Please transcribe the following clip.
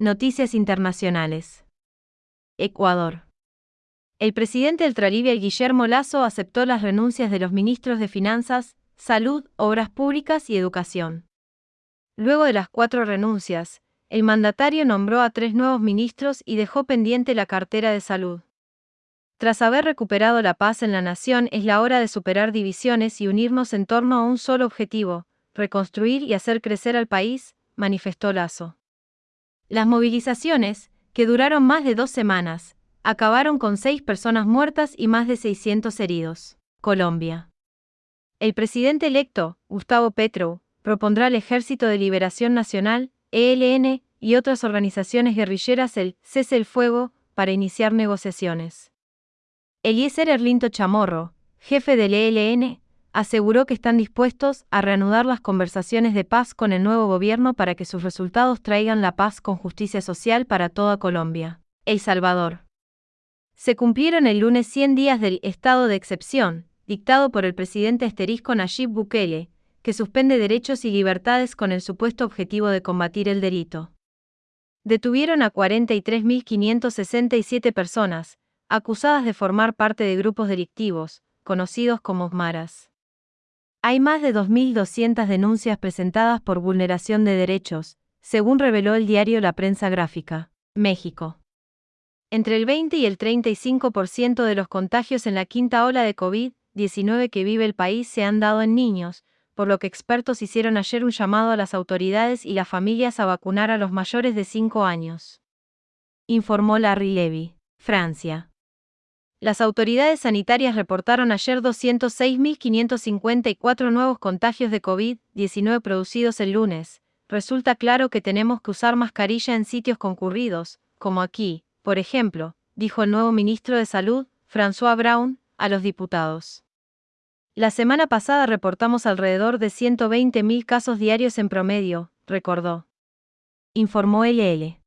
Noticias internacionales. Ecuador. El presidente ultraliberal Guillermo Lazo aceptó las renuncias de los ministros de Finanzas, Salud, Obras Públicas y Educación. Luego de las cuatro renuncias, el mandatario nombró a tres nuevos ministros y dejó pendiente la cartera de salud. Tras haber recuperado la paz en la nación, es la hora de superar divisiones y unirnos en torno a un solo objetivo, reconstruir y hacer crecer al país, manifestó Lazo. Las movilizaciones, que duraron más de dos semanas, acabaron con seis personas muertas y más de 600 heridos. Colombia. El presidente electo, Gustavo Petro, propondrá al Ejército de Liberación Nacional, ELN, y otras organizaciones guerrilleras el cese el fuego para iniciar negociaciones. Eliezer Erlinto Chamorro, jefe del ELN, aseguró que están dispuestos a reanudar las conversaciones de paz con el nuevo gobierno para que sus resultados traigan la paz con justicia social para toda Colombia. El Salvador. Se cumplieron el lunes 100 días del estado de excepción, dictado por el presidente esterisco Nayib Bukele, que suspende derechos y libertades con el supuesto objetivo de combatir el delito. Detuvieron a 43.567 personas, acusadas de formar parte de grupos delictivos, conocidos como maras. Hay más de 2.200 denuncias presentadas por vulneración de derechos, según reveló el diario La Prensa Gráfica, México. Entre el 20 y el 35% de los contagios en la quinta ola de COVID-19 que vive el país se han dado en niños, por lo que expertos hicieron ayer un llamado a las autoridades y las familias a vacunar a los mayores de 5 años. Informó Larry Levy, Francia. Las autoridades sanitarias reportaron ayer 206.554 nuevos contagios de COVID-19 producidos el lunes. Resulta claro que tenemos que usar mascarilla en sitios concurridos, como aquí, por ejemplo, dijo el nuevo ministro de Salud, François Brown, a los diputados. La semana pasada reportamos alrededor de 120.000 casos diarios en promedio, recordó. Informó LL.